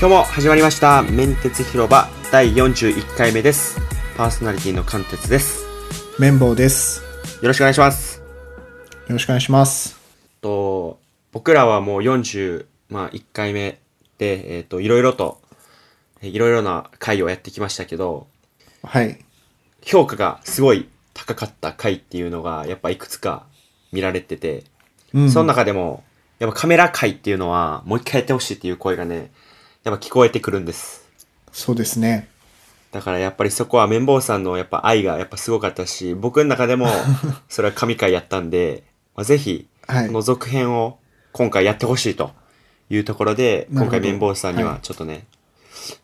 今日も始まりましたメンテツ広場第41回目ですパーソナリティの関鉄です綿棒です。よろしくお願いしますよろしくお願いします。と僕らはもう41回目でえっ、といろいろとえいろいろな回をやってきましたけどはい。評価がすごい高かった回っていうのがやっぱいくつか見られてて、うんその中でもやっぱカメラ回っていうのはもう一回やってほしいっていう声がねやっぱ聞こえてくるんですそうですね。だからやっぱりそこは綿棒さんのやっぱ愛がやっぱすごかったし、僕の中でも それは神回やったんで、まあ、ぜひ、はいこの続編を今回やってほしいというところで、今回綿棒さんにははいちょっとね、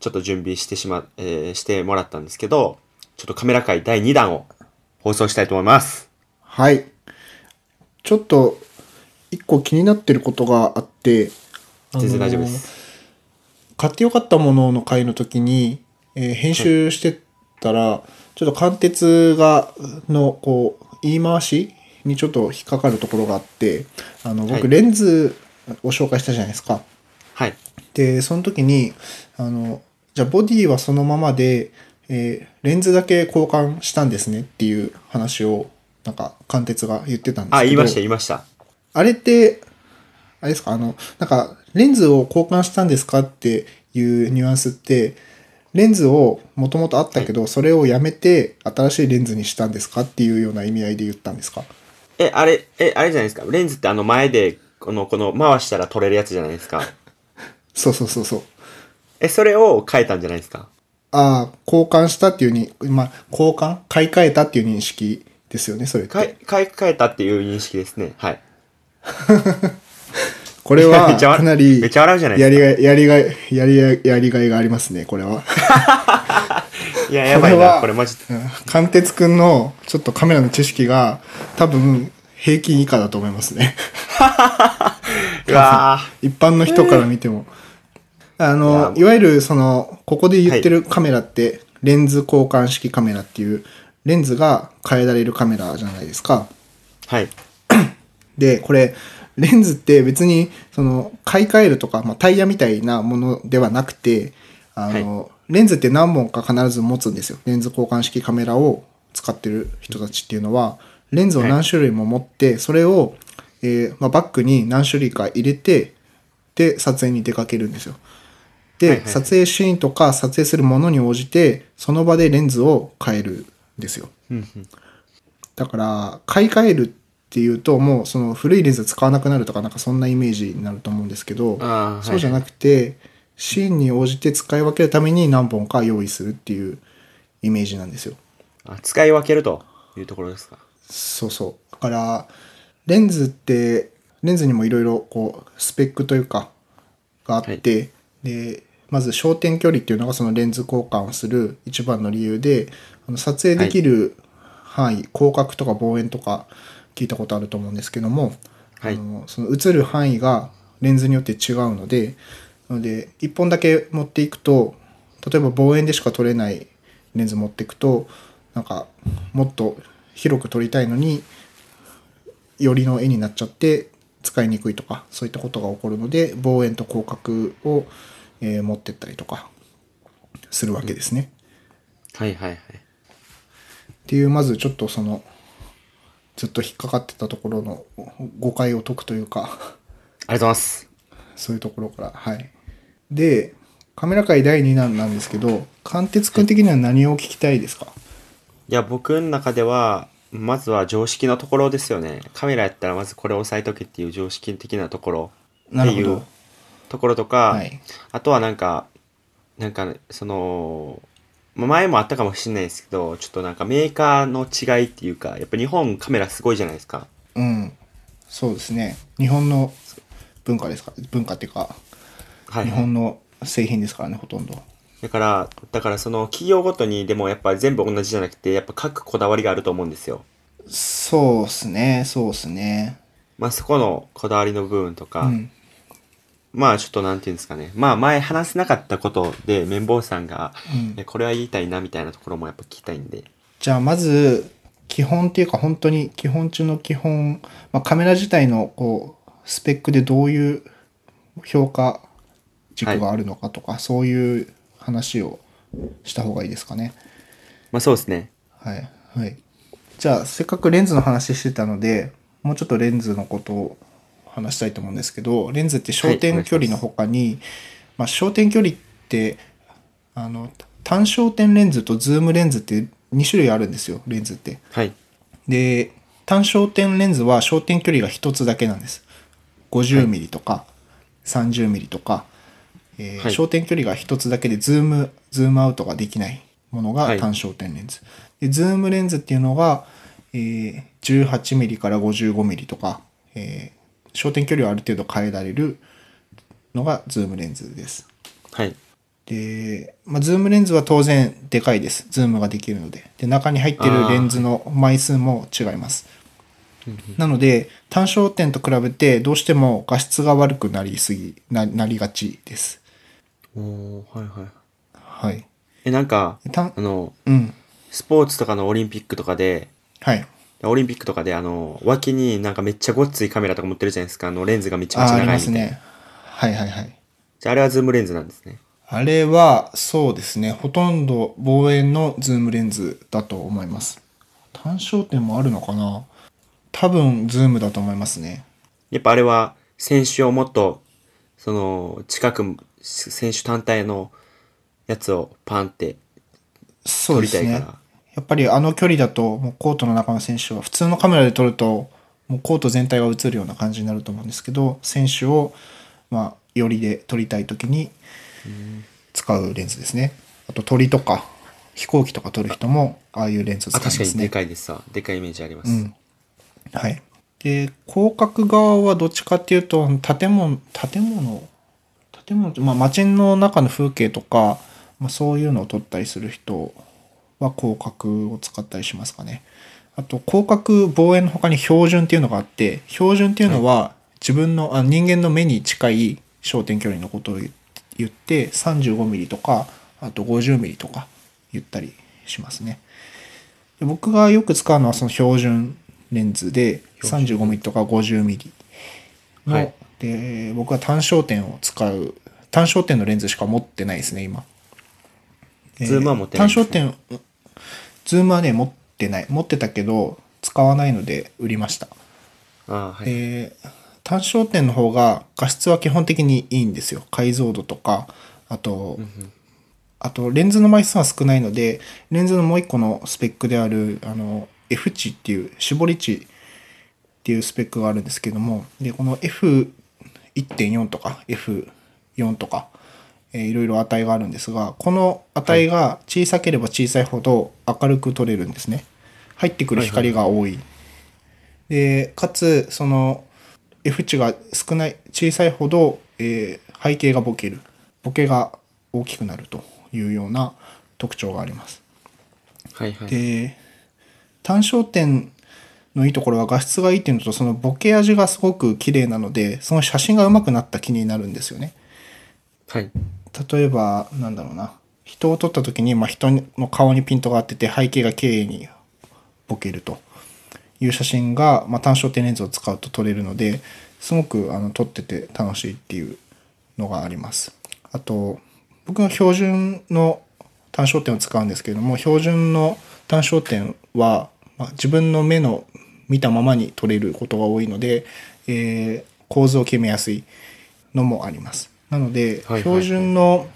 ちょっと準備してしま、えーしてもらったんですけど、ちょっとカメラ回第2弾を放送したいと思います。はい。ちょっと、一個気になってることがあって、全然大丈夫であのす。買ってよかったものの回の時に、えー編集してたら、ちょっと貫徹が、の、こう、言い回しにちょっと引っかかるところがあって、あの、僕、はいレンズを紹介したじゃないですか。はい。でその時にあのじゃあボディはそのままで、えーレンズだけ交換したんですねっていう話をなんか貫徹が言ってたんですけどあ、言いました、言いました。あれってあれですか？あのなんかレンズを交換したんですかっていうニュアンスってレンズをもともとあったけど、それをやめて新しいレンズにしたんですかっていうような意味合いで言ったんですか？え、あれ、え、あれじゃないですか？レンズってあの前で、この、この回したら撮れるやつじゃないですか？そうそうそうそうえ、それを変えたんじゃないですか？ああ交換したっていうにまあ交換？買い替えたっていう認識ですよねそれって買い、買い替えたっていう認識ですね。はい。これめはかなりめっちゃ笑うじゃないやりがい、やりがい、やりがい、やりがいがありますね、これは。いや、やばいな、これマジで。うん貫徹くんのちょっとカメラの知識が多分平均以下だと思いますね。うわ一般の人から見ても。あの、いいわゆるその、ここで言ってるカメラって、レンズ交換式カメラっていう、レンズが変えられるカメラじゃないですか。ーはい。で、これ、レンズって別に、その、買い替えるとか、まあ、タイヤみたいなものではなくて、あの、レンズって何本か必ず持つんですよ。レンズ交換式カメラを使ってる人たちっていうのは、レンズを何種類も持って、それを、えーまあ、バッグに何種類か入れて、で、撮影に出かけるんですよ。で、はいはい撮影シーンとか撮影するものに応じて、その場でレンズを変えるんですよ。だから買い替えるっていうともうその古いレンズ使わなくなるとかなんかそんなイメージになると思うんですけどあーそうじゃなくてシーンに応じて使い分けるために何本か用意するっていうイメージなんですよ。あ使い分けるというところですか？そうそう。だからレンズってレンズにもいろいろこうスペックというかがあって、でまず焦点距離っていうのがそのレンズ交換をする一番の理由であの撮影できる範囲、広角とか望遠とか聞いたことあると思うんですけども、はいあのその映る範囲がレンズによって違うのでなので1本だけ持っていくと例えば望遠でしか撮れないレンズ持っていくとなんかもっと広く撮りたいのによりの絵になっちゃって使いにくいとかそういったことが起こるので望遠と広角を、えー持ってったりとかするわけですね。はいはいはい。っていうまずちょっとそのずっと引っかかってたところの誤解を解くというかありがとうございます。そういうところからはい。でカメラ界第2弾なんですけど貫徹君的には何を聞きたいですか？いや、僕の中では、まずは常識のところですよね。カメラやったらまずこれ押さえとけっていう常識的なところっていう。ところとか、はい。あとはなんか、なんか、その、まあ前もあったかもしれないですけど、ちょっとなんかメーカーの違いっていうか、やっぱ日本カメラすごいじゃないですか。うん。そうですね。日本の文化ですか？文化っていうか、はい、日本の製品ですからね、ほとんど。だから、だからその企業ごとにでもやっぱ全部同じじゃなくて、やっぱ各こだわりがあると思うんですよ。そうっすね、そうっすね。まあそこのこだわりの部分とか、うん。まあちょっとなんていうんですかね。まあ前話せなかったことで綿棒さんが、うんえこれは言いたいなみたいなところもやっぱ聞きたいんで。じゃあまず基本っていうか本当に基本中の基本、まあ、カメラ自体のこうスペックでどういう評価軸があるのかとか、そういう話をした方がいいですかね。まあそうですね。はい。はい。じゃあ、せっかくレンズの話してたので、もうちょっとレンズのことを話したいと思うんですけど、レンズって焦点距離の他に、まあ、焦点距離って、あの、単焦点レンズとズームレンズって2種類あるんですよ、レンズって。はい。で、単焦点レンズは焦点距離が1つだけなんです。50ミリとか、30ミリとか、えーはい焦点距離が1つだけでズーム、ズームアウトができないものがはい単焦点レンズ。で、ズームレンズっていうのが、えー18ミリから55ミリとか、えー焦点距離をある程度変えられるのがズームレンズです。はい。で、まあ、ズームレンズは当然でかいです。ズームができるので。で、中に入ってるレンズの枚数も違います。なので、単焦点と比べてどうしても画質が悪くなりすぎ、ななりがちです。おーはいはい。はい。え、なんか、たあの、うん。スポーツとかのオリンピックとかで、はい。オリンピックとかであの、脇になんかめっちゃごっついカメラとか持ってるじゃないですか。あの、レンズがめちゃめちゃああり長いみたいな。ますね。はいはいはい。じゃああれはズームレンズなんですね。あれは、そうですね。ほとんど望遠のズームレンズだと思います。単焦点もあるのかな多分、ズームだと思いますね。やっぱあれは、選手をもっと、その、近く、選手単体のやつをパンって撮そうですね。やっぱりあの距離だと、もうコートの中の選手は、普通のカメラで撮ると、もうコート全体が映るような感じになると思うんですけど、選手を、まあ、よりで撮りたいときに使うレンズですね。あと鳥とか飛行機とか撮る人も、ああいうレンズを使あ、確かにでいますね。かいですわ。でかいイメージあります。うん。はい。で、広角側はどっちかっていうと、建物、建物、建物、まあ街の中の風景とか、まあそういうのを撮ったりする人は広角を使ったりしますかね。あと、広角望遠の他に標準っていうのがあって、標準っていうのは自分の、あ人間の目に近い焦点距離のことを言言って、35ミリとか、あと50ミリとか言ったりしますね。で僕がよく使うのはその標準レンズで 35mm とか 50mm の、はいで僕は単焦点を使う単焦点のレンズしか持ってないですね今ズームは持ってないんです単ね焦点ズームはね持ってない。持ってたけど使わないので売りました。ああ、はい。で単焦点の方が画質は基本的にいいんですよ。解像度とかあと、あとレンズの枚数は少ないのでレンズのもう一個のスペックであるあの F 値っていう絞り値っていうスペックがあるんですけどもでこの F1.4 とか F4 とか、えーいろいろ値があるんですがこの値が小さければ小さいほど明るく撮れるんですね。入ってくる光が多い。でかつその F 値が少ない小さいほど、えー背景がボケる。ボケが大きくなるというような特徴があります。はいはい。で単焦点のいいところは画質がいいっていうのとそのボケ味がすごく綺麗なのでその写真が上手くなった気になるんですよね。はい。例えばなんだろうな。人を撮った時に、まあ、人の顔にピントが合ってて背景が綺麗にボケると。いう写真が、まあ、単焦点レンズを使うと撮れるのですごくあの撮ってて楽しいっていうのがあります。あと僕が標準の単焦点を使うんですけれども標準の単焦点は、まあ、自分の目の見たままに撮れることが多いので、えー構図を決めやすいのもあります。なので、はいはいはい。標準の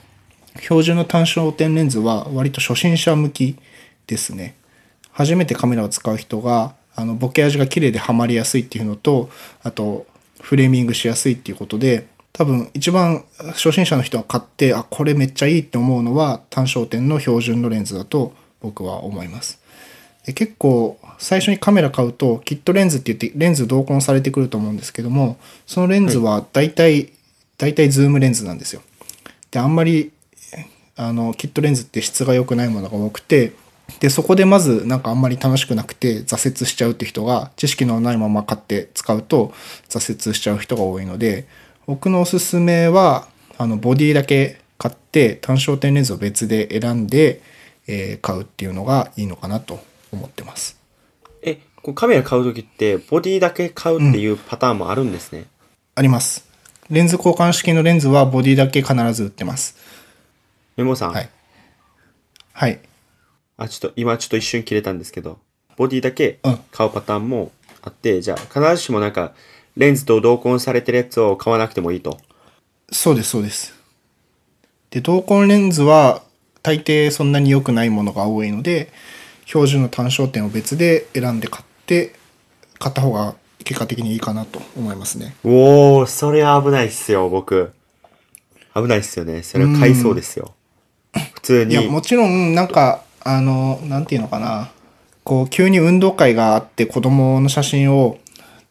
標準の単焦点レンズは割と初心者向きですね。初めてカメラを使う人があのボケ味が綺麗でハマりやすいっていうのとあとフレーミングしやすいっていうことで多分一番初心者の人が買ってあこれめっちゃいいって思うのは単焦点の標準のレンズだと僕は思います。で結構最初にカメラ買うとキットレンズって言ってレンズ同梱されてくると思うんですけどもそのレンズは大体、大体ズームレンズなんですよ。であんまりあのキットレンズって質が良くないものが多くてでそこでまずなんかあんまり楽しくなくて挫折しちゃうって人が知識のないまま買って使うと挫折しちゃう人が多いので僕のおすすめはあのボディだけ買って単焦点レンズを別で選んで、えー買うっていうのがいいのかなと思ってます。え、こうカメラ買うときって、ボディだけ買うっていうパターンもあるんですね。ありますレンズ交換式のレンズはボディだけ必ず売ってます。メモさん、はい。はい。あ、ちょっと今ちょっと一瞬切れたんですけど、ボディだけうん買うパターンもあって、じゃあ必ずしもなんか、レンズと同梱されてるやつを買わなくてもいいと。そうです、そうです。で、同梱レンズは大抵そんなに良くないものが多いので、標準の単焦点を別で選んで買って、買った方が結果的にいいかなと思いますね。おー、それは危ないっすよ、僕。危ないっすよね。それは買いそうですよ。普通に。いや、もちろん、なんか、あの、なんていうのかな。こう、急に運動会があって子供の写真を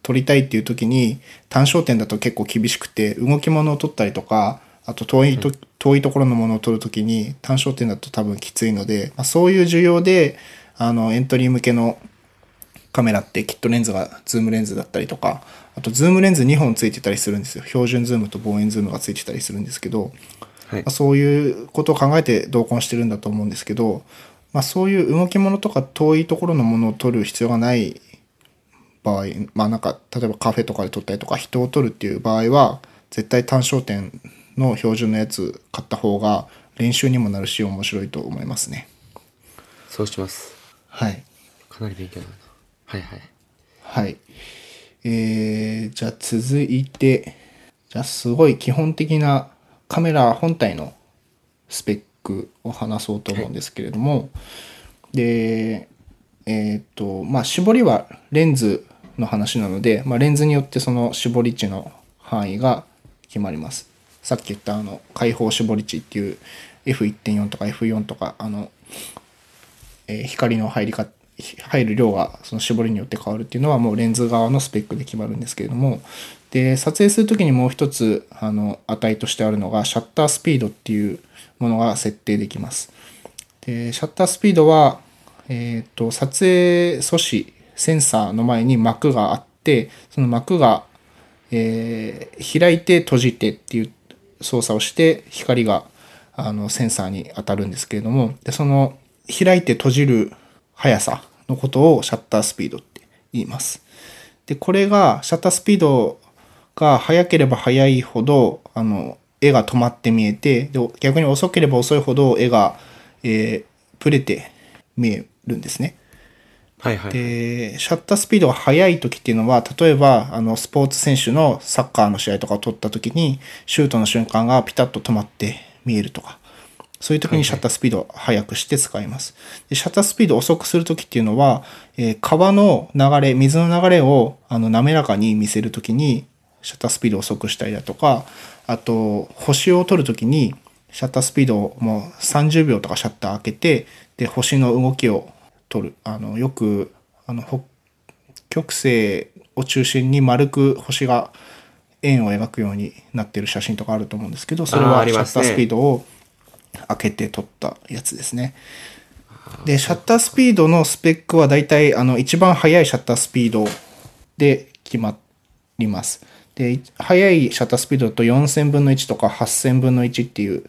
撮りたいっていう時に、単焦点だと結構厳しくて、動き物を撮ったりとか、あと遠いと、遠いところのものを撮るときに単焦点だと多分きついので、まあ、そういう需要で、あの、エントリー向けのカメラってキットレンズがズームレンズだったりとか、あとズームレンズ2本ついてたりするんですよ。標準ズームと望遠ズームがついてたりするんですけど、はいまあ、そういうことを考えて同梱してるんだと思うんですけど、まあ、そういう動き物とか遠いところのものを撮る必要がない場合、まあなんか例えばカフェとかで撮ったりとか人を撮るっていう場合は絶対単焦点の標準のやつ買った方が練習にもなるし面白いと思いますね。そうします。はい。かなり勉強になるな。はいはい。はい。えー、じゃあ続いて、じゃあすごい基本的なカメラ本体のスペックを話そうと思うんですけれども、で、えっ、と、まあ絞りはレンズの話なので、まあ、レンズによってその絞り値の範囲が決まります。さっき言ったあの開放絞り値っていう F1.4 とか F4 とかあのえー光の入りか入る量がその絞りによって変わるっていうのはもうレンズ側のスペックで決まるんですけれども。で撮影する時にもう一つあの値としてあるのがシャッタースピードっていうものが設定できます。でシャッタースピードは、えー、と撮影素子センサーの前に膜があってその膜が、えー開いて閉じてっていう操作をして光があのセンサーに当たるんですけれども。でその開いて閉じる速さのことをシャッタースピードって言います。でこれがシャッタースピードが速ければ速いほどあの絵が止まって見えてで逆に遅ければ遅いほど絵が、えーブレて見えるんですね。はいはい。でシャッタースピードが速い時っていうのは例えばあのスポーツ選手のサッカーの試合とかを撮った時にシュートの瞬間がピタッと止まって見えるとかそういう時にシャッタースピードを速くして使います。でシャッタースピードを遅くする時っていうのは、えー川の流れ水の流れをあの滑らかに見せる時にシャッタースピードを遅くしたりだとかあと星を撮る時にシャッタースピードをもう30秒とかシャッター開けてで星の動きを撮る。あのよくあの北極星を中心に丸く星が円を描くようになってる写真とかあると思うんですけどそれはシャッタースピードを開けて撮ったやつですね。でシャッタースピードのスペックはだいたいあの一番速いシャッタースピードで決まります。で速いシャッタースピードだと4000分の1とか8000分の1っていう、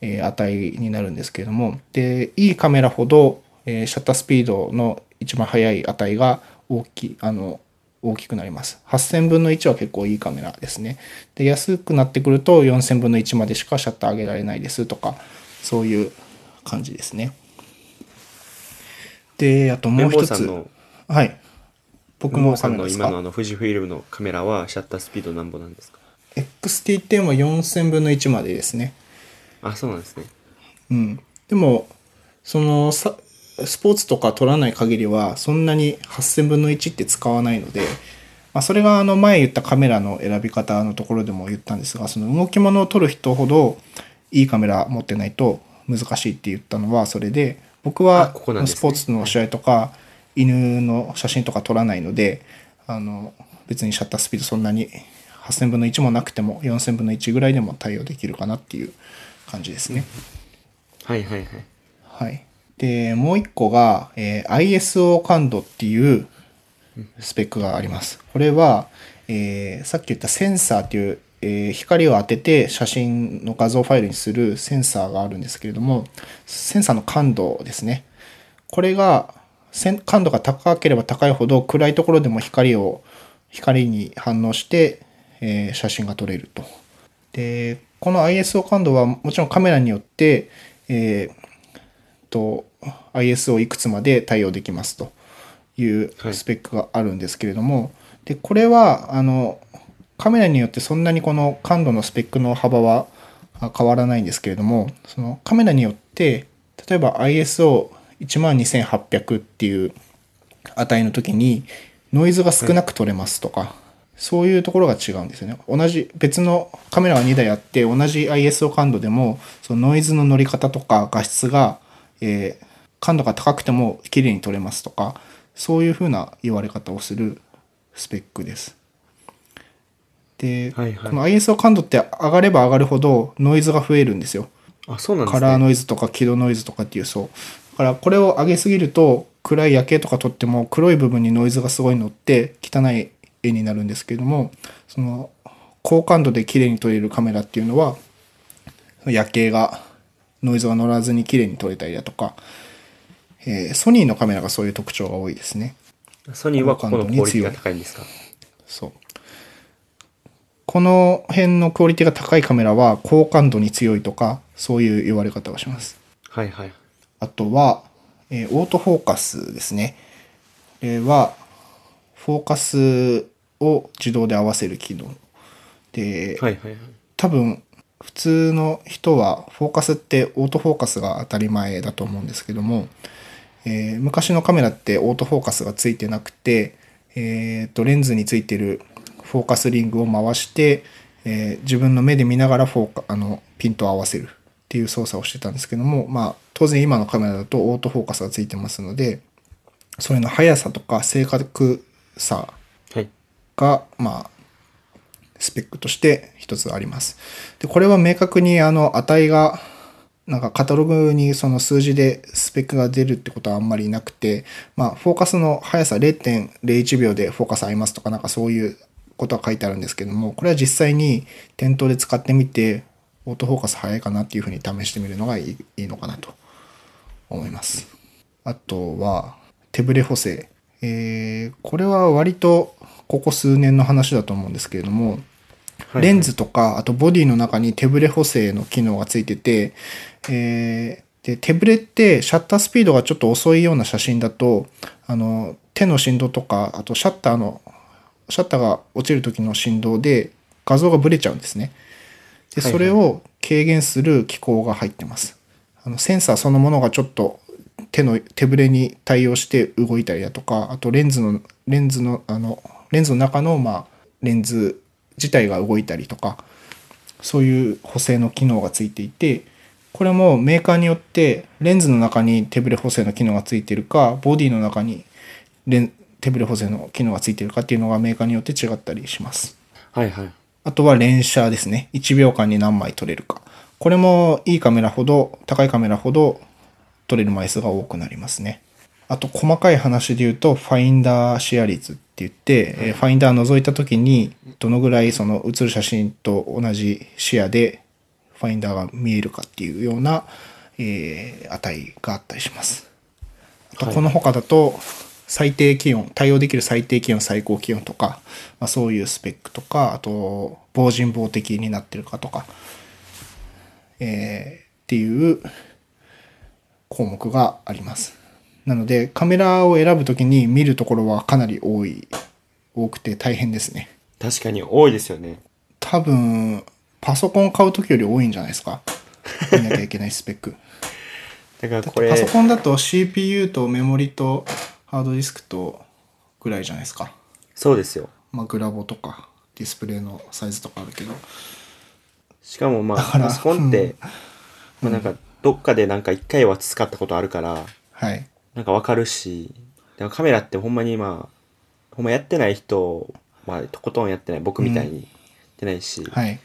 えー値になるんですけれどもでいいカメラほど、えーシャッタースピードの一番速い値が大きあの大きくなります。8000分の1は結構いいカメラですね。で安くなってくると4000分の1までしかシャッター上げられないですとかそういう感じですね。であともう一つはい僕もさんの今のカメラですかあの富士フイルムのカメラはシャッタースピードなんぼなんですか？XT10 は4000分の1までですね。あ、そうなんですね。うん。でも、そのさ、スポーツとか取らない限りは、そんなに8000分の1って使わないので、まあ、それがあの前言ったカメラの選び方のところでも言ったんですが、その動き物を撮る人ほどいいカメラ持ってないと難しいって言ったのはそれで、僕あはスポーツの試合とか、犬の写真とか撮らないので、あの、別にシャッタースピードそんなに8000分の1もなくても4000分の1ぐらいでも対応できるかなっていう感じですね。はいはいはい。はい。で、もう一個が、えー ISO 感度っていうスペックがあります。これは、えーさっき言ったセンサーっていう、えー光を当てて写真の画像ファイルにするセンサーがあるんですけれども、センサーの感度ですね。これが、感度が高ければ高いほど暗いところでも光を、光に反応して、えー写真が撮れるとで、この ISO 感度はもちろんカメラによって、えーと、ISO いくつまで対応できますというはいスペックがあるんですけれども、で、これは、あの、カメラによってそんなにこの感度のスペックの幅は変わらないんですけれども、そのカメラによって、例えば ISO12800 っていう値の時にノイズが少なく取れますとか、そういうところが違うんですよね。同じ別のカメラが2台あって同じ ISO 感度でもそのノイズの乗り方とか画質が、えー感度が高くても綺麗に撮れますとかそういうふうな言われ方をするスペックです。で、はいはい。この ISO 感度って上がれば上がるほどノイズが増えるんですよ。あ、そうなんですカね。ラーノイズとか輝度ノイズとかっていうそう。だからこれを上げすぎると暗い夜景とか撮っても黒い部分にノイズがすごい乗って汚い絵になるんですけれどもその高感度で綺麗に撮れるカメラっていうのは夜景がノイズが乗らずに綺麗に撮れたりだとか、えーソニーのカメラがそういう特徴が多いですね。ソニーはここのクオリティが高いんですか？そうこの辺のクオリティが高いカメラは高感度に強いとかそういう言われ方をしますはいはい。あとは、えーオートフォーカスですね。これは、フォーカスを自動で合わせる機能。で、はいはいはい。多分、普通の人は、フォーカスってオートフォーカスが当たり前だと思うんですけども、えー昔のカメラってオートフォーカスがついてなくて、えーと、レンズについてるフォーカスリングを回して、えー自分の目で見ながらフォーカあのピントを合わせるっていう操作をしてたんですけども、まあ、当然今のカメラだとオートフォーカスがついてますので、それの速さとか正確さはい。が、まあ、スペックとして一つあります。で、これは明確にあの値が、なんかカタログにその数字でスペックが出るってことはあんまりなくて、まあ、フォーカスの速さ0.01秒でフォーカス合いますとか、なんかそういうことは書いてあるんですけども、これは実際に店頭で使ってみて、オートフォーカス早いかなっていうふうに試してみるのがいいいいのかなと思います。あとは、手ブレ補正。えーこれは割とここ数年の話だと思うんですけれども、はいレンズとか、あとボディの中に手ブレ補正の機能がついてて、えーで、手ブレってシャッタースピードがちょっと遅いような写真だと、あの、手の振動とか、あとシャッターの、シャッターが落ちる時の振動で画像がブレちゃうんですね。で、それを軽減する機構が入ってます。あのセンサーそのものがちょっと手の手ぶれに対応して動いたりだとか、あとレンズの、レンズの、あの、レンズの中の、まあ、レンズ自体が動いたりとか、そういう補正の機能がついていて、これもメーカーによってレンズの中に手ブレ補正の機能がついているか、ボディの中にレン手ブレ補正の機能がついているかっていうのがメーカーによって違ったりします。はいはい。あとは連写ですね。1秒間に何枚撮れるか。これもいいカメラほど、高いカメラほど撮れる枚数が多くなりますね。あと細かい話で言うと、ファインダーシェア率って言って、えーファインダー覗いた時に、どのぐらいその写る写真と同じ視野でファインダーが見えるかっていうような、えー値があったりします。あとはいこの他だと、最低気温、対応できる最低気温、最高気温とか、まあ、そういうスペックとか、あと、防塵防滴になってるかとか、えーっていう項目があります。なので、カメラを選ぶときに見るところはかなり多い、多くて大変ですね。確かに多いですよね。多分、パソコン買うときより多いんじゃないですか？見なきゃいけないスペック。だからこれ、パソコンだと CPU とメモリとハードディスクとぐらいじゃないですか。そうですよ。まあ、グラボとかディスプレイのサイズとかあるけど。しかもまあ、パソコンって、まあなんか、どっかでなんか一回は使ったことあるから、はい。なんかわかるし、でもカメラってほんまにまあ、ほんまやってない人、まあ、とことんやってない、僕みたいにやってないし、はい。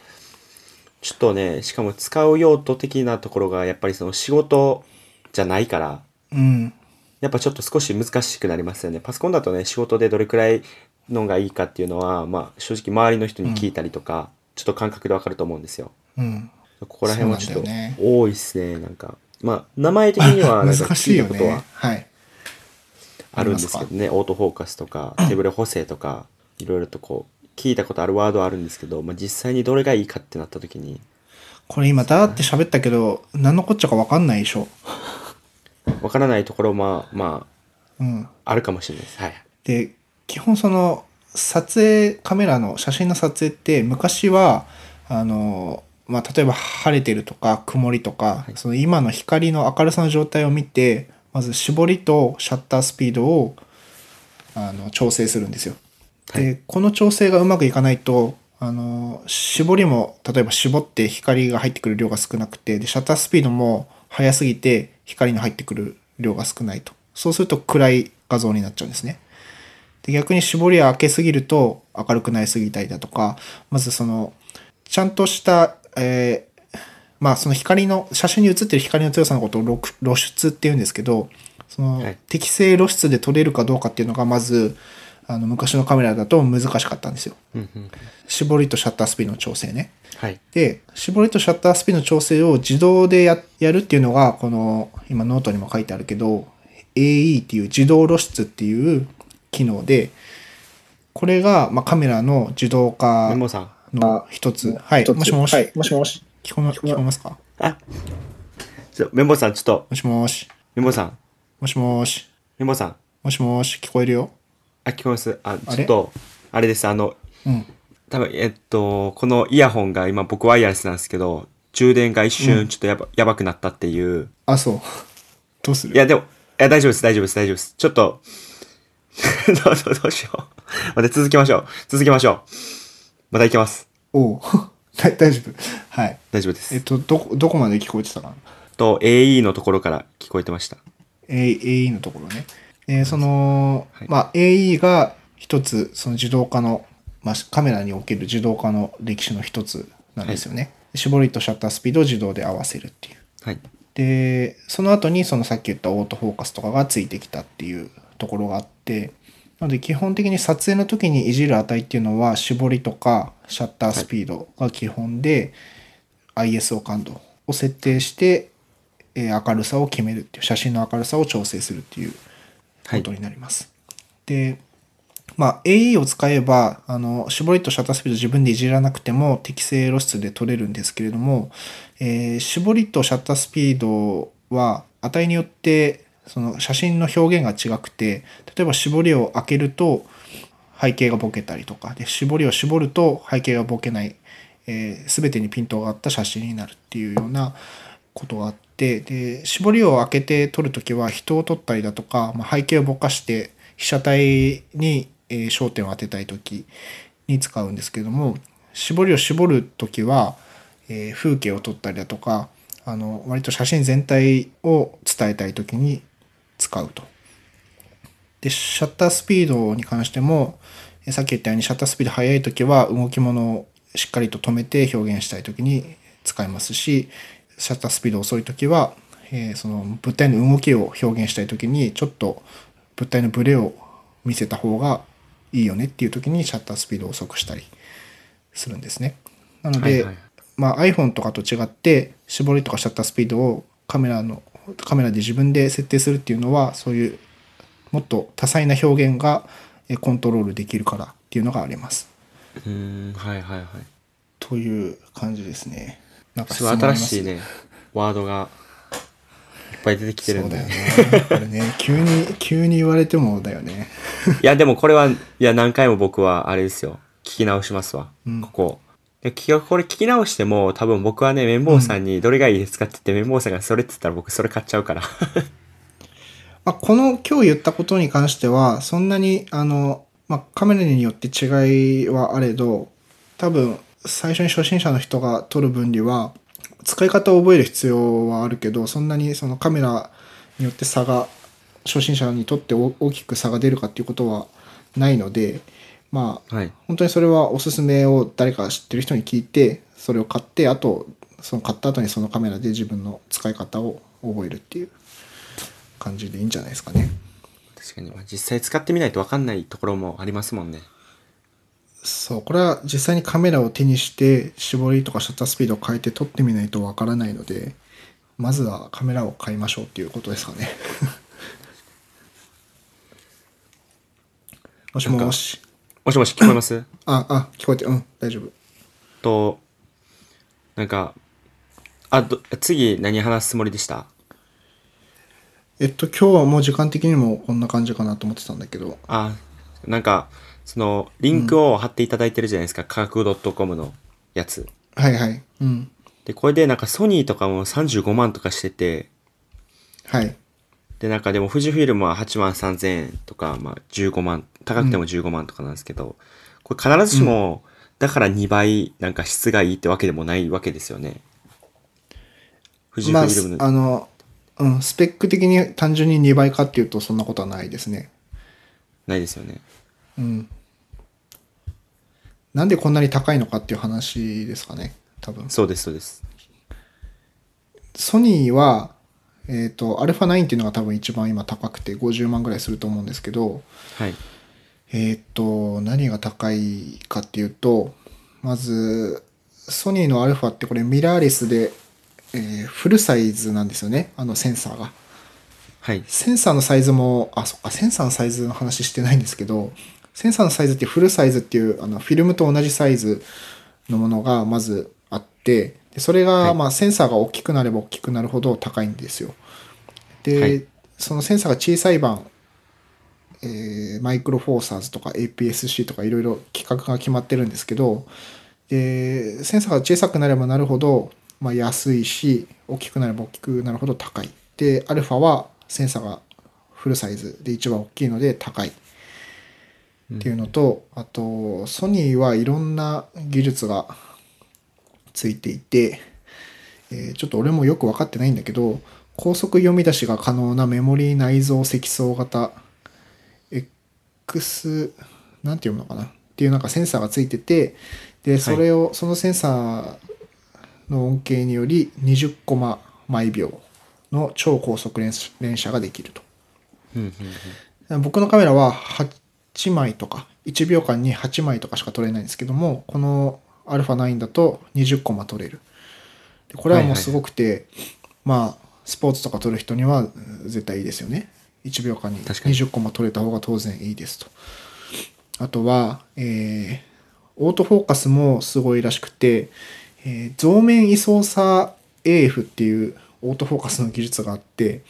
ちょっとね、しかも使う用途的なところが、やっぱりその仕事じゃないから、うん。やっぱちょっと少し難しくなりますよね。パソコンだとね、仕事でどれくらいのがいいかっていうのは、まあ、正直周りの人に聞いたりとか、ちょっと感覚でわかると思うんですよ。うん。ここら辺はちょっと多いっすね、なんか。まあ、名前的にはなんか難しいよ聞いたことはね。はい。あるんですけどね、オートフォーカスとか、手ブレ補正とか、いろいろとこう、聞いたことあるワードはあるんですけど、まあ、実際にどれがいいかってなった時にこれ今だーって喋ったけど何のこっちゃか分かんないでしょわからないところまあまうん。ああるかもしれないです。はい。で基本その撮影カメラの写真の撮影って昔はあの、まあ、例えば晴れてるとか曇りとか、はい。その今の光の明るさの状態を見てまず絞りとシャッタースピードをあの調整するんですよ。はい。でこの調整がうまくいかないとあの絞りも例えば絞って光が入ってくる量が少なくてでシャッタースピードも速すぎて光の入ってくる量が少ないとそうすると暗い画像になっちゃうんですね。で逆に絞りを開けすぎると明るくなりすぎたりだとかまずそのちゃんとした、えーまあその光の写真に写ってる光の強さのことを露露出っていうんですけどそのはい適正露出で撮れるかどうかっていうのがまずあの昔のカメラだと難しかったんですよ。うんうん絞りとシャッタースピードの調整ね。はいで、絞りとシャッタースピードの調整を自動でややるっていうのが、この、今ノートにも書いてあるけど、AE っていう自動露出っていう機能で、これが、まあ、カメラの自動化メモさんの一つ。はい、もしもし？はい、もしもし。聞こえ聞こえますか？あちょメモさんちょっともしもし。メモさんもしもし。メモさんもしもし。聞こえるよ。あ聞こえます。あちょっとあれです。あのうん。多分えっとこのイヤホンが今僕ワイヤレスなんですけど充電が一瞬ちょっとやば,、やばくなったっていう。あ、そう。どうする？いやでもいや大丈夫です。大丈夫です。大丈夫です。ちょっと どうぞどうしよう。また続きましょう。続きましょう。また行きます。おう。大大丈夫。はい。大丈夫です。えっと、どこ、どこまで聞こえてたかな？と AE のところから聞こえてました。A- AE のところね。で、その、はいまあ、AE が一つ、その自動化の、まあ、カメラにおける自動化の歴史の一つなんですよね。絞りとシャッタースピードを自動で合わせるっていう。はいで、その後にそのさっき言ったオートフォーカスとかがついてきたっていうところがあって、なので基本的に撮影の時にいじる値っていうのは絞りとかシャッタースピードが基本で ISO 感度を設定して、えー明るさを決めるっていう写真の明るさを調整するっていうことになります。で、まあ、AE を使えばあの絞りとシャッタースピード自分でいじらなくても適正露出で撮れるんですけれども、えー絞りとシャッタースピードは値によってその写真の表現が違くて例えば絞りを開けると背景がボケたりとかで絞りを絞ると背景がボケない、えー全てにピントがあった写真になるっていうようなことがあってで絞りを開けて撮るときは人を撮ったりだとか、まあ、背景をぼかして被写体に、えー焦点を当てたいときに使うんですけども絞りを絞るときは、えー風景を撮ったりだとかあの割と写真全体を伝えたいときに使うと。でシャッタースピードに関してもさっき言ったようにシャッタースピード速い時は動き物をしっかりと止めて表現したい時に使いますしシャッタースピード遅い時は、えーその物体の動きを表現したい時にちょっと物体のブレを見せた方がいいよねっていう時にシャッタースピードを遅くしたりするんですね。なので、はいはいまあ、iPhone とかと違って絞りとかシャッタースピードをカメラのカメラで自分で設定するっていうのはそういうもっと多彩な表現がえコントロールできるからっていうのがあります。うーんはいはいはいという感じですね。なんかす？ごい新しいねワードがいっぱい出てきてるんでそうだよね。これね、急に、急に言われてもだよね。いや、でもこれは、いや、何回も僕は、あれですよ。聞き直しますわ。うんここ。で、聞きこれ聞き直しても、多分僕はね、綿棒さんにどれがいいですかって言って、綿棒さんがそれって言ったら僕それ買っちゃうから。ま あ、この今日言ったことに関しては、そんなに、あの、まあ、カメラによって違いはあれど、多分、最初に初心者の人が撮る分には、使い方を覚える必要はあるけど、そんなにそのカメラによって差が、初心者にとって大大きく差が出るかっていうことはないので、まあ、はい。本当にそれはおすすめを誰か知ってる人に聞いてそれを買ってあとその買った後にそのカメラで自分の使い方を覚えるっていう感じでいいんじゃないですかね確かに、まあ、実際使ってみないと分かんないところもありますもんね。そうこれは実際にカメラを手にして絞りとかシャッタースピードを変えて撮ってみないとわからないのでまずはカメラを買いましょうっていうことですかね。もしもし。もしもし聞こえます？あ、あ、聞こえて、うん、大丈夫。と、なんか、あ、ど次何話すつもりでした？えっと、今日はもう時間的にもこんな感じかなと思ってたんだけど、あ、なんか、その、リンクを貼っていただいてるじゃないですか、価格 .com のやつ。はいはい。うん。で、これでなんかソニーとかも35万とかしてて、はい。で、なんかでも富士フィルムは8万3000円とか、まあ15万、高くても15万とかなんですけど、これ必ずしも、だから2倍なんか質がいいってわけでもないわけですよね。富士フまあ、ィルムの、あの、うん、スペック的に単純に2倍かっていうとそんなことはないですね。ないですよね。うん。なんでこんなに高いのかっていう話ですかね。多分。そうです、そうです。ソニーは、えっ、と、ァ9っていうのが多分一番今高くて50万ぐらいすると思うんですけど、はい。えっ、と、何が高いかっていうと、まず、ソニーの α ってこれミラーレスで、えーフルサイズなんですよね。あのセンサーが。はい。センサーのサイズも、あ、そっか、センサーのサイズの話してないんですけど、センサーのサイズってフルサイズっていう、あの、フィルムと同じサイズのものがまずあって、でそれが、はいまあ、センサーが大きくなれば大きくなるほど高いんですよ。で、はいそのセンサーが小さい版、えーマイクロフォーサーズとか APS-C とかいろいろ規格が決まってるんですけど、で、センサーが小さくなればなるほど、まあ、安いし、大きくなれば大きくなるほど高い。で、アルファはセンサーがフルサイズで一番大きいので高い。っていうのと、あと、ソニーはいろんな技術がついていて、えーちょっと俺もよく分かってないんだけど、高速読み出しが可能なメモリー内蔵積層型 X、なんて読むのかな？っていうなんかセンサーがついてて、で、それを、そのセンサーの恩恵により20コマ毎秒の超高速連連写ができると。うんうんうん。僕のカメラは8枚とか、1秒間に8枚とかしか撮れないんですけども、この α9 だと20コマ撮れる。でこれはもうすごくて、まあ、スポーツとか撮る人にはうん絶対いいですよね。1秒間に確かに20コマ撮れた方が当然いいですと。あとは、えーオートフォーカスもすごいらしくて、えー増面位操作 AF っていうオートフォーカスの技術があって、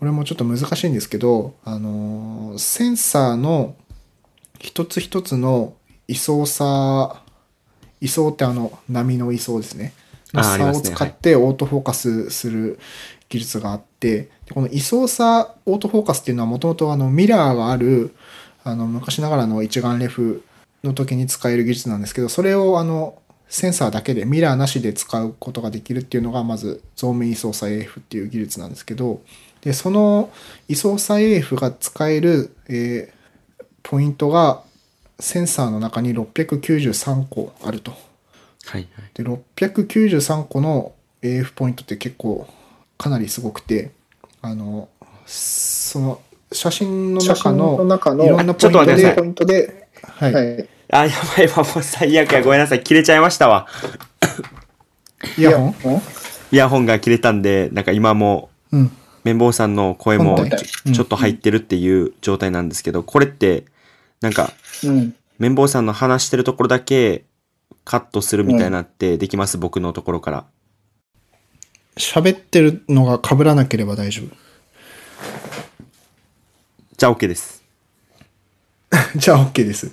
これもちょっと難しいんですけど、あのーセンサーの一つ一つの位相差、位相ってあの波の位相ですね。の差を使ってオートフォーカスする技術があって、でこの位相差オートフォーカスっていうのはもともとあのミラーがあるあの昔ながらの一眼レフの時に使える技術なんですけど、それをあのセンサーだけでミラーなしで使うことができるっていうのがまず増面位相差 AF っていう技術なんですけど、で、その位相差 AF が使える、えーポイントがセンサーの中に693個あると。はいはい。で、693個の AF ポイントって結構かなりすごくて、あの、その写真の中のいろんなポイントでっと待ってください、ポイントで、はい。はい。あ、やばいわ、もう最悪や。ごめんなさい。切れちゃいましたわ。イヤホン？ン？イヤホンが切れたんで、なんか今も、うん。綿棒さんの声も本体ちょちょっと入ってるっていう状態なんですけど、これって、なんか、うん。綿棒さんの話してるところだけカットするみたいなってできます、僕のところから。喋ってるのが被らなければ大丈夫。じゃあ OK です。じゃあ OK です。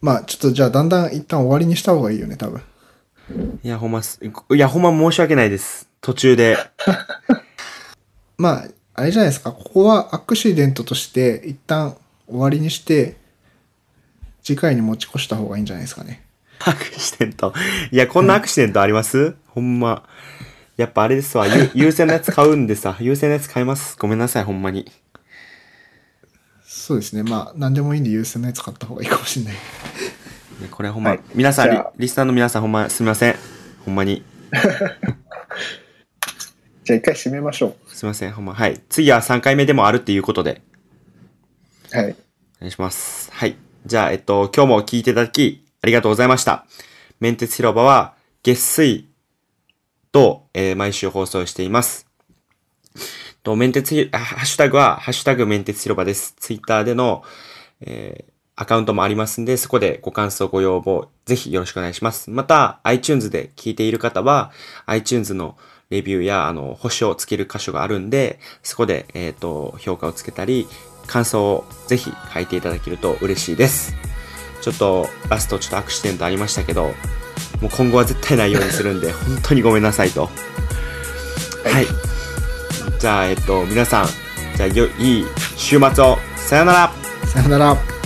まあちょっとじゃあだんだん一旦終わりにした方がいいよね、多分。いや、ほんます、いや、ほんま申し訳ないです。途中で。まあ、あれじゃないですか。ここはアクシデントとして一旦終わりにして、次回に持ち越した方がいいんじゃないですかね。アクシデント。いや、こんなアクシデントあります、ほんま。やっぱあれですわ。ゆ 優先のやつ買うんでさ。優先のやつ買います。ごめんなさい、ほんまに。そうですね。まあ、何でもいいんで優先のやつ買った方がいいかもしれない。これほんま、はい皆さんリスナーの皆さんほんますみません。ほんまに。じゃあ一回締めましょすみません、ほんま。はい。次は3回目でもあるっていうことで、う。はい。お願いします。はい。じゃあ、えっと、今日も聞いていただき、ありがとうございました。メンテツ広場は、月水と、えー毎週放送しています。と、メンテツハッシュタグは、ハッシュタグメンテツ広場です。ツイッターでの、えーアカウントもありますんで、そこでご感想、ご要望、ぜひよろしくお願いします。また、iTunes で聞いている方は、iTunes のレビューや、あの、星をつける箇所があるんで、そこで、えっ、と、評価をつけたり、感想をぜひ書いていただけると嬉しいです。ちょっと、ラストちょっとアクシデントありましたけど、もう今後は絶対ないようにするんで、本当にごめんなさいと。はい。じゃあ、えっと、皆さん、じゃあ、よ、いい週末を。さよならさよなら。